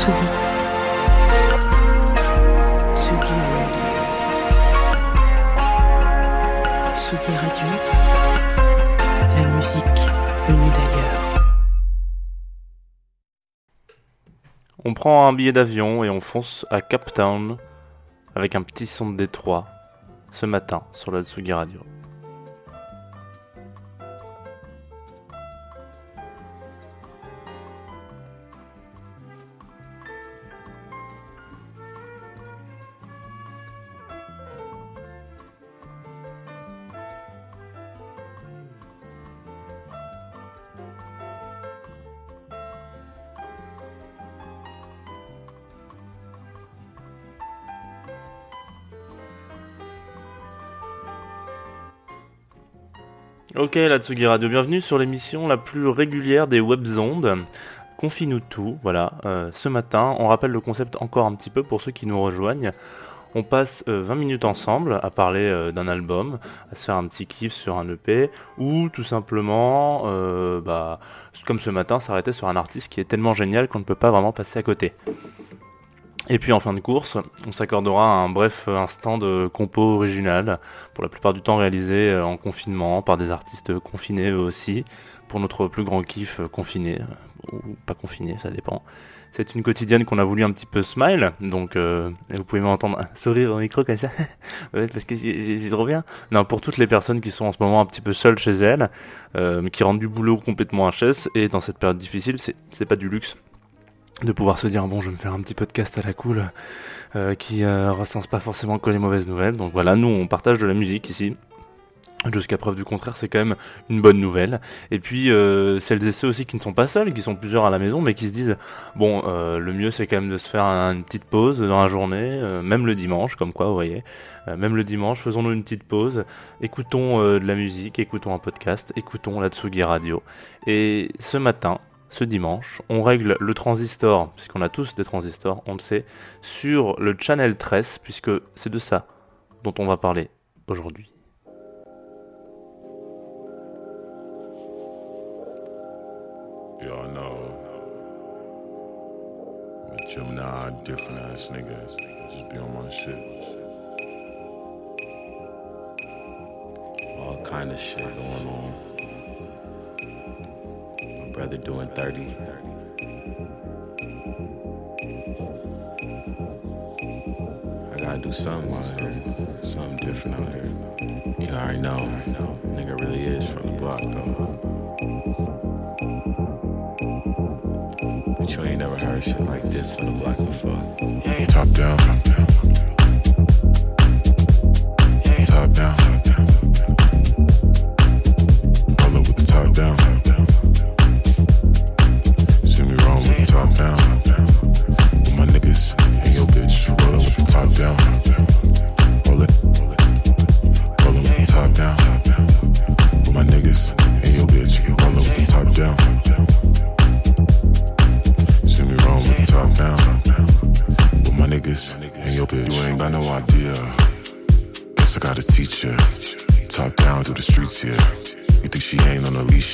Tsugi. Radio. Tsugi Radio. La musique venue d'ailleurs. On prend un billet d'avion et on fonce à Cape Town avec un petit son de Détroit ce matin sur la Tsugi Radio. Ok, la Tsugi Radio, bienvenue sur l'émission la plus régulière des webzondes. Confie-nous tout, voilà. Euh, ce matin, on rappelle le concept encore un petit peu pour ceux qui nous rejoignent. On passe euh, 20 minutes ensemble à parler euh, d'un album, à se faire un petit kiff sur un EP, ou tout simplement, euh, bah, comme ce matin, s'arrêter sur un artiste qui est tellement génial qu'on ne peut pas vraiment passer à côté. Et puis en fin de course, on s'accordera un bref instant de compo original, pour la plupart du temps réalisé euh, en confinement par des artistes confinés eux aussi, pour notre plus grand kiff euh, confiné, ou pas confiné, ça dépend. C'est une quotidienne qu'on a voulu un petit peu smile, donc euh, vous pouvez m'entendre sourire au micro comme ça, parce que j'ai trop bien. Non, pour toutes les personnes qui sont en ce moment un petit peu seules chez elles, euh, qui rendent du boulot complètement HS, et dans cette période difficile, c'est pas du luxe de pouvoir se dire bon je vais me faire un petit podcast à la cool euh, qui euh, recense pas forcément que les mauvaises nouvelles. Donc voilà nous on partage de la musique ici. Jusqu'à preuve du contraire c'est quand même une bonne nouvelle. Et puis euh, celles et ceux aussi qui ne sont pas seuls qui sont plusieurs à la maison mais qui se disent bon euh, le mieux c'est quand même de se faire un- une petite pause dans la journée même le dimanche comme quoi vous voyez. Même le dimanche faisons-nous une petite pause. Écoutons de la musique écoutons un podcast écoutons la Tsugi Radio. Et ce matin ce dimanche, on règle le transistor, puisqu'on a tous des transistors, on le sait, sur le channel 13, puisque c'est de ça dont on va parler aujourd'hui. All kind of shit going on. Brother doing 30. I gotta do something out here. Something different out here. You already know. Nigga really is from the block though. But you ain't never heard shit like this from the block before. Top down. Top down. Roll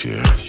here?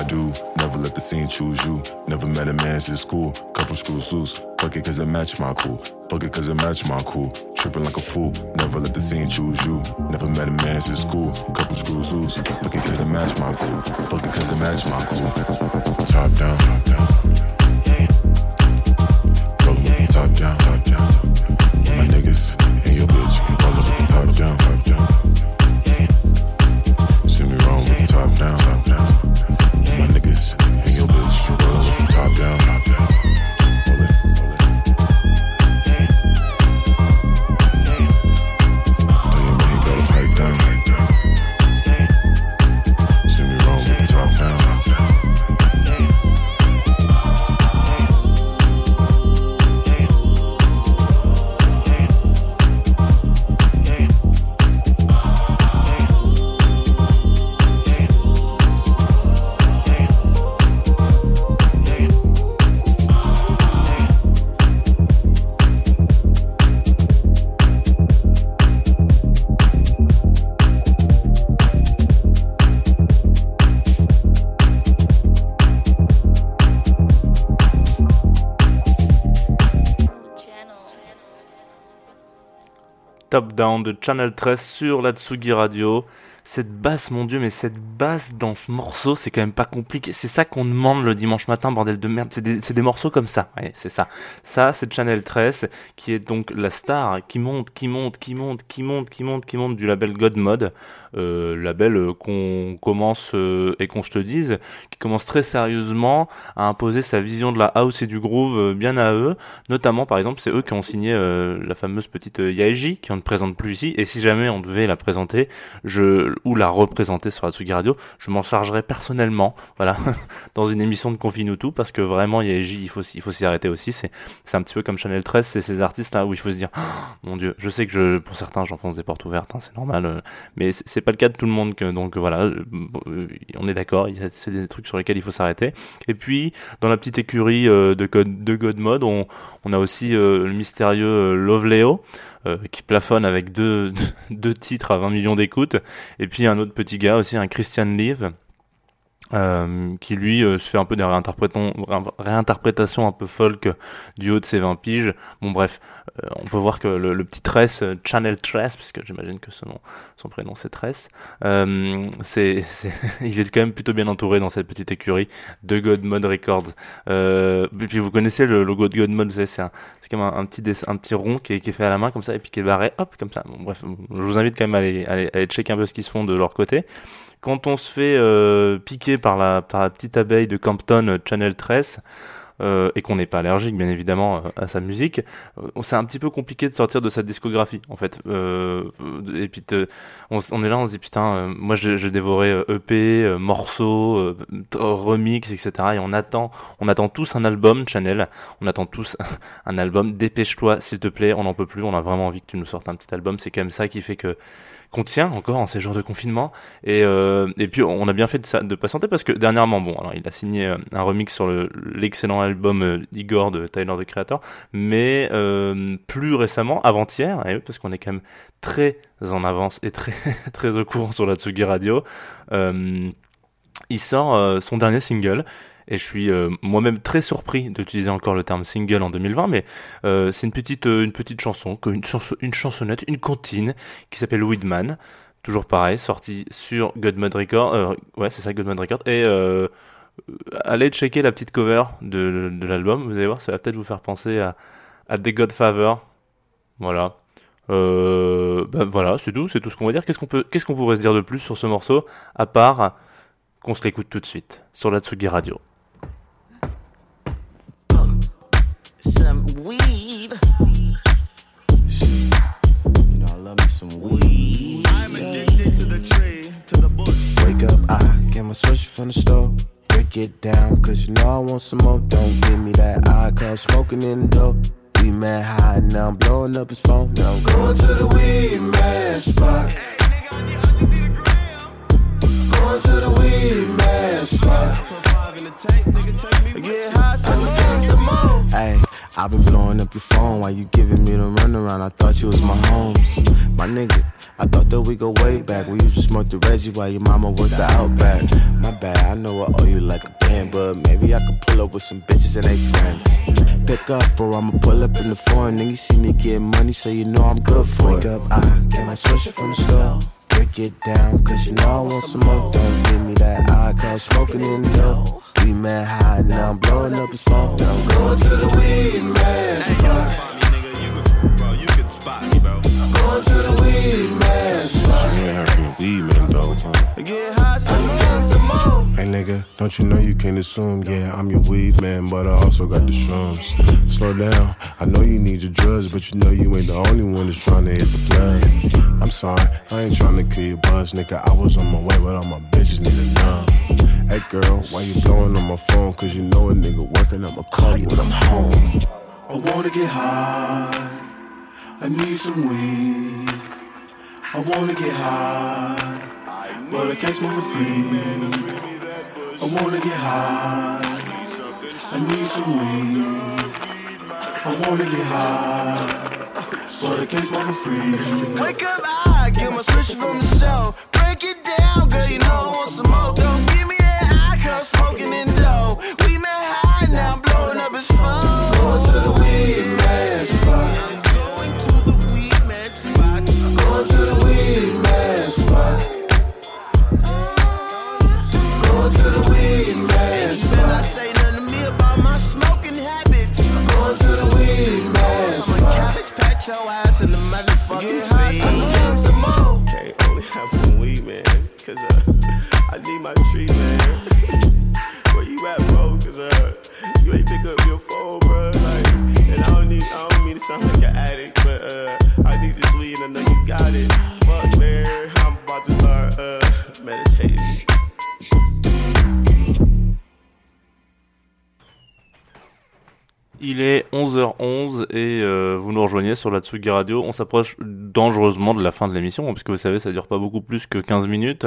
I do, never let the scene choose you. Never met a man since school, couple screws loose. Fuck it cause it match my cool. Fuck it cause it match my cool. Tripping like a fool, never let the scene choose you. Never met a man since school, couple screws loose. Fuck it cause it match my cool. Fuck it cause it match my cool. Top down, top down. Go top down, top down. Top Down de Channel 13 sur la Tsugi Radio. Cette basse, mon dieu, mais cette basse dans ce morceau, c'est quand même pas compliqué. C'est ça qu'on demande le dimanche matin, bordel de merde. C'est des, des morceaux comme ça. Ouais, c'est ça. Ça, c'est Channel 13, qui est donc la star, qui monte, qui monte, qui monte, qui monte, qui monte, qui monte du label God Mode. Euh, label euh, qu'on commence, euh, et qu'on se le dise, qui commence très sérieusement à imposer sa vision de la house et du groove euh, bien à eux. Notamment, par exemple, c'est eux qui ont signé euh, la fameuse petite Yaeji, qui on ne présente plus ici. Et si jamais on devait la présenter, je ou la représenter sur Atsugi Radio, je m'en chargerai personnellement, voilà, dans une émission de Confinutu, parce que vraiment il faut s'y- il faut s'y arrêter aussi. C'est un petit peu comme Chanel 13, c'est ces artistes là où il faut se dire, Oh, mon Dieu, je sais que je, pour certains, j'enfonce des portes ouvertes, hein, c'est normal, euh, mais c'est pas le cas de tout le monde. Que, donc voilà, euh, euh, on est d'accord, y a- c'est des trucs sur lesquels il faut s'arrêter. Et puis dans la petite écurie euh, de, God, de God Mode, on, on a aussi le mystérieux euh, Love Leo. Euh, qui plafonne avec deux, deux titres à 20 millions d'écoutes. Et puis un autre petit gars aussi un Christian Live euh, qui lui euh, se fait un peu des réinterprétations, un peu folk du haut de ses 20 piges. Bon bref, euh, on peut voir que le, le petit Tress, euh, Channel Tress, puisque j'imagine que son, son prénom c'est Tress, euh, c'est, il est quand même plutôt bien entouré dans cette petite écurie de God Mode Records. Euh, et puis vous connaissez le logo de God Mode, vous savez, c'est un, c'est comme un, un petit dessin, un petit rond qui est, qui est fait à la main comme ça et puis qui est barré, hop, comme ça. Bon, bref, je vous invite quand même à aller, à aller, à aller checker un peu ce qu'ils se font de leur côté. Quand on se fait euh, piquer par la, petite abeille de Campton euh, Channel 13, euh, et qu'on n'est pas allergique bien évidemment à sa musique, c'est un petit peu compliqué de sortir de sa discographie en fait. Et puis on, est là, on se dit putain, moi j'ai dévoré EP, euh, morceaux, remix, etc. Et on attend, on attend tous un album Channel, on attend tous un album. Dépêche-toi s'il te plaît, on n'en peut plus, on a vraiment envie que tu nous sortes un petit album. C'est quand même ça qui fait que qu'on tient encore en ces jours de confinement. Et, euh, et puis on a bien fait de, de patienter parce que dernièrement, bon, alors il a signé euh, un remix sur le- l'excellent album euh, Igor de Tyler the Creator, mais euh, plus récemment, avant-hier, parce qu'on est quand même très en avance et très très au courant sur la Tsugi Radio, euh, il sort son dernier single. Et je suis euh, moi-même très surpris d'utiliser encore le terme single en 2020, mais euh, c'est une petite euh, une petite chanson, une, chanson, une chansonnette, une comptine qui s'appelle Weedman. Toujours pareil, sorti sur Godmode Record. Ouais, c'est ça, Godmode Record. Et allez checker la petite cover de, l'album. Vous allez voir, ça va peut-être vous faire penser à, à The Godfather. Voilà. Bah voilà, c'est tout, c'est tout ce qu'on va dire. Qu'est-ce qu'on peut, qu'est-ce qu'on pourrait se dire de plus sur ce morceau, à part qu'on se l'écoute tout de suite sur la Tsugi Radio. I get my switch from the store. Break it down, cause you know I want some more. Don't give me that eye, cause smoking in the door. We mad high, now I'm blowing up his phone. Now I'm going to the weed man spot. Going to the weed man spot. Put five in the tank, nigga, I've been blowing up your phone while you giving me the runaround. I thought you was my homes, my nigga. I thought that we go way back. We used to smoke the Reggie while your mama was the Outback. My bad, I know I owe you like a band, but maybe I could pull up with some bitches and they friends. Pick up or I'ma pull up in the foreign. Nigga see me getting money, so you know I'm good for Wake it. up, I get my switcher from the store. Break it down, cause you know I want some more. Don't give me that eye, cause smoking in the dough. We mad high, now I'm blowing up his phone. Now I'm going to the weed man spot. Going to the weed man spot. You ain't heard from the weed man, though, huh? Get high, Hey nigga, don't you know you can't assume? Yeah, I'm your weed man, but I also got the shrooms. Slow down, I know you need your drugs, but you know you ain't the only one that's trying to hit the plug. I'm sorry, I ain't trying to kill your buzz, nigga. I was on my way, but all my bitches need a numb. Hey girl, why you blowing on my phone? Cause you know a nigga working, I'ma call you when I'm home. I wanna get high. I need some weed. I wanna get high, but I can't smoke for free. I wanna get high. I need some weed. I wanna get high, but I can't smoke for free. Wake up, I get my switch from the show. Break it down, girl, you know I want some more. Don't give me that eye, cause smoking in but uh, I need this weed and I know you got it. Fuck, man. I'm about to start uh, meditating. Il est 11h11 et euh, vous nous rejoignez sur la Tsugi Radio. On s'approche dangereusement de la fin de l'émission, puisque vous savez, ça dure pas beaucoup plus que 15 minutes.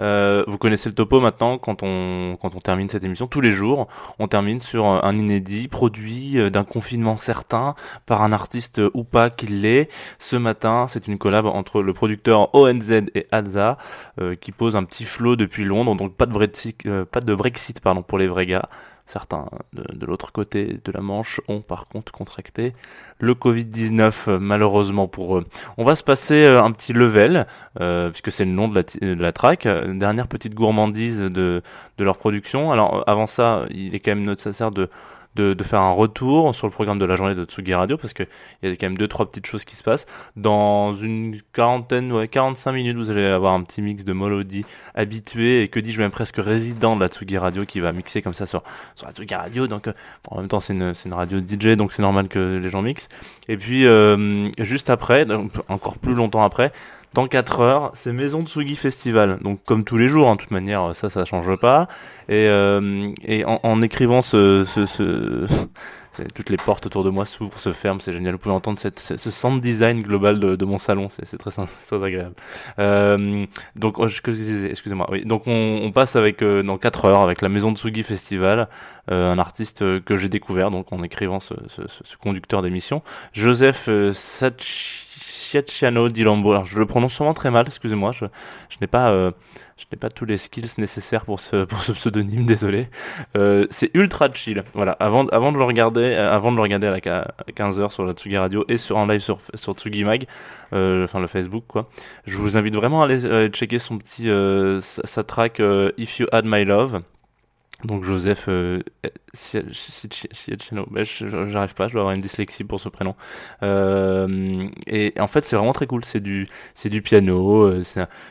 Euh, vous connaissez le topo maintenant quand on quand on termine cette émission tous les jours. On termine sur un inédit produit euh, d'un confinement certain par un artiste ou pas qu'il l'est. Ce matin, c'est une collab entre le producteur ONZ et Alza euh, qui pose un petit flow depuis Londres. Donc pas de Brexit, euh, pas de Brexit pardon pour les vrais gars. Certains de, l'autre côté de la Manche ont par contre contracté le Covid-19 euh, malheureusement pour eux. On va se passer euh, un petit level, euh, puisque c'est le nom de la, de track. Euh, Dernière petite gourmandise de, de leur production. Alors avant ça, il est quand même nécessaire de, de, de faire un retour sur le programme de la journée de Tsugi Radio, parce que il y a quand même deux trois petites choses qui se passent. Dans une quarantaine, ouais, 45 minutes, vous allez avoir un petit mix de Molody habitué et que dis-je même presque résident de la Tsugi Radio qui va mixer comme ça sur, sur la Tsugi Radio. Donc euh, en même temps, c'est une, c'est une radio DJ, donc c'est normal que les gens mixent. Et puis, euh, juste après, encore plus longtemps après, dans 4 heures, c'est Maison Tsugi Festival. Donc comme tous les jours, hein, de toute manière, ça, ça change pas. Et, euh, et en, en écrivant ce... ce, ce toutes les portes autour de moi s'ouvrent, se ferment, c'est génial. Vous pouvez entendre ce, ce sound design global de, de mon salon, c'est très, très agréable. Euh, donc, oh, excusez-moi. Oui, donc on, passe avec euh, dans 4 heures avec la Maison Tsugi Festival, euh, un artiste euh, que j'ai découvert donc en écrivant ce, ce, ce- conducteur d'émission, Joseph euh, Sacchiano di Lambo. Alors, je le prononce sûrement très mal, excusez-moi. Je, je n'ai pas, euh, je n'ai pas tous les skills nécessaires pour ce, pour ce pseudonyme, désolé. Euh, c'est ultra chill. Voilà. Avant, avant de le regarder, euh, avant de le regarder à à 15h sur la Tsugi Radio et sur en live sur, sur Tsugi Mag, euh, enfin le Facebook quoi. Je vous invite vraiment à aller euh, checker son petit, euh, sa, sa track euh, If You Had My Love. Donc Joseph euh, je- j'arrive pas, je dois avoir une dyslexie pour ce prénom. Euh, et en fait, c'est vraiment très cool. C'est du, c'est du piano. euh,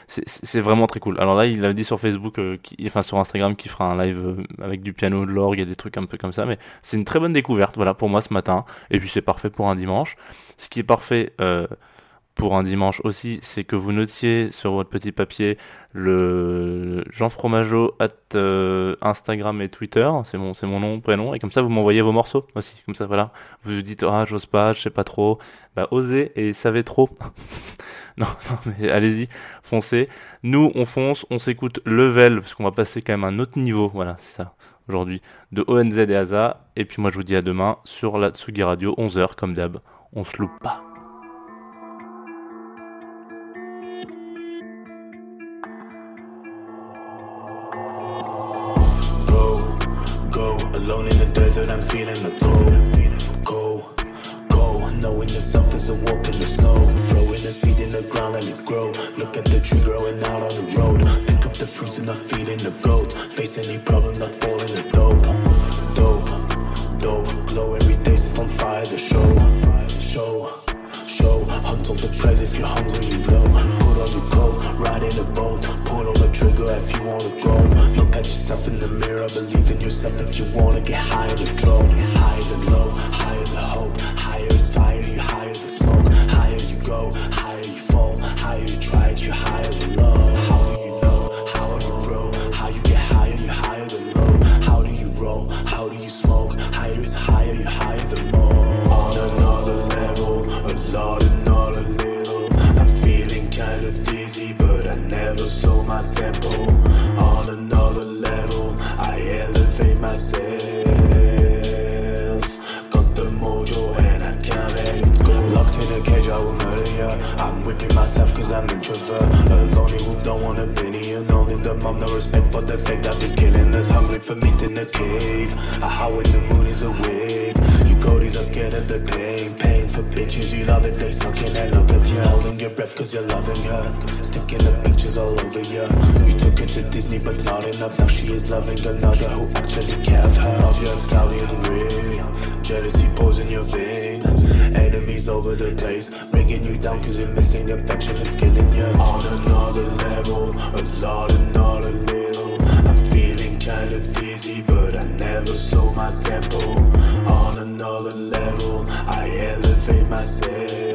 c'est, vraiment très cool. Alors là, il avait dit sur Facebook, euh, enfin sur Instagram, qu'il fera un live euh, avec du piano, de l'orgue et des trucs un peu comme ça. Mais c'est une très bonne découverte, voilà, pour moi ce matin. Et puis c'est parfait pour un dimanche. Ce qui est parfait. Euh, pour un dimanche aussi, c'est que vous notiez sur votre petit papier le Jean Fromageau at euh, Instagram et Twitter, c'est mon c'est mon nom prénom et comme ça vous m'envoyez vos morceaux aussi, comme ça voilà, vous vous dites ah j'ose pas, je sais pas trop, bah osez et savez trop. non, non mais allez-y, foncez. Nous on fonce, on s'écoute level parce qu'on va passer quand même à un autre niveau, voilà c'est ça. aujourd'hui de ONZ et ASA. Et puis moi je vous dis à demain sur la Tsugi Radio, 11h comme d'hab. On se loupe pas. I'm feeling the go. Go, go, knowing yourself is a walk in the snow. Throwing a seed in the ground, let it grow. Look at the tree growing out on the road. Pick up the fruits and not feeding the goat. Face any problem, not fall in the dope. Dope, dope, glow every day, set on fire the show. Show, show, hunt on the prize if you're hungry, you know. Put on your coat, ride in a boat. Pull on the trigger if you wanna go. The mirror, believe in yourself if you wanna get higher the drone. Higher the low, higher the hope. Higher is fire, you higher the smoke. Higher you go, higher you fall. Higher you try it, you higher the love. How do you know? How are you grow? How you get higher, you higher the low. How do you roll? How do you smoke? Higher is higher, you higher the more. On another level, a lot and not a little. I'm feeling kind of dizzy, but I never slow my tempo. Introvert. A lonely wolf, don't want a billion. Only the mom, no respect for the fake that be killing us. Hungry for meat in the cave. I how when the moon is awake. You are scared of the pain. Pain for bitches, you love it, they sucking and look at you. Holding your breath cause you're loving her. Sticking the pictures all over you. You took her to Disney, but not enough. Now she is loving another who actually care of her. Audience cloudy and gray. Jealousy pours in your vein. Enemies over the place. Bringing you down cause you're missing affection. It's killing you. On another level, a lot and not a little. I'm feeling kind of dizzy, but I never slow my tempo. Another level, I elevate myself.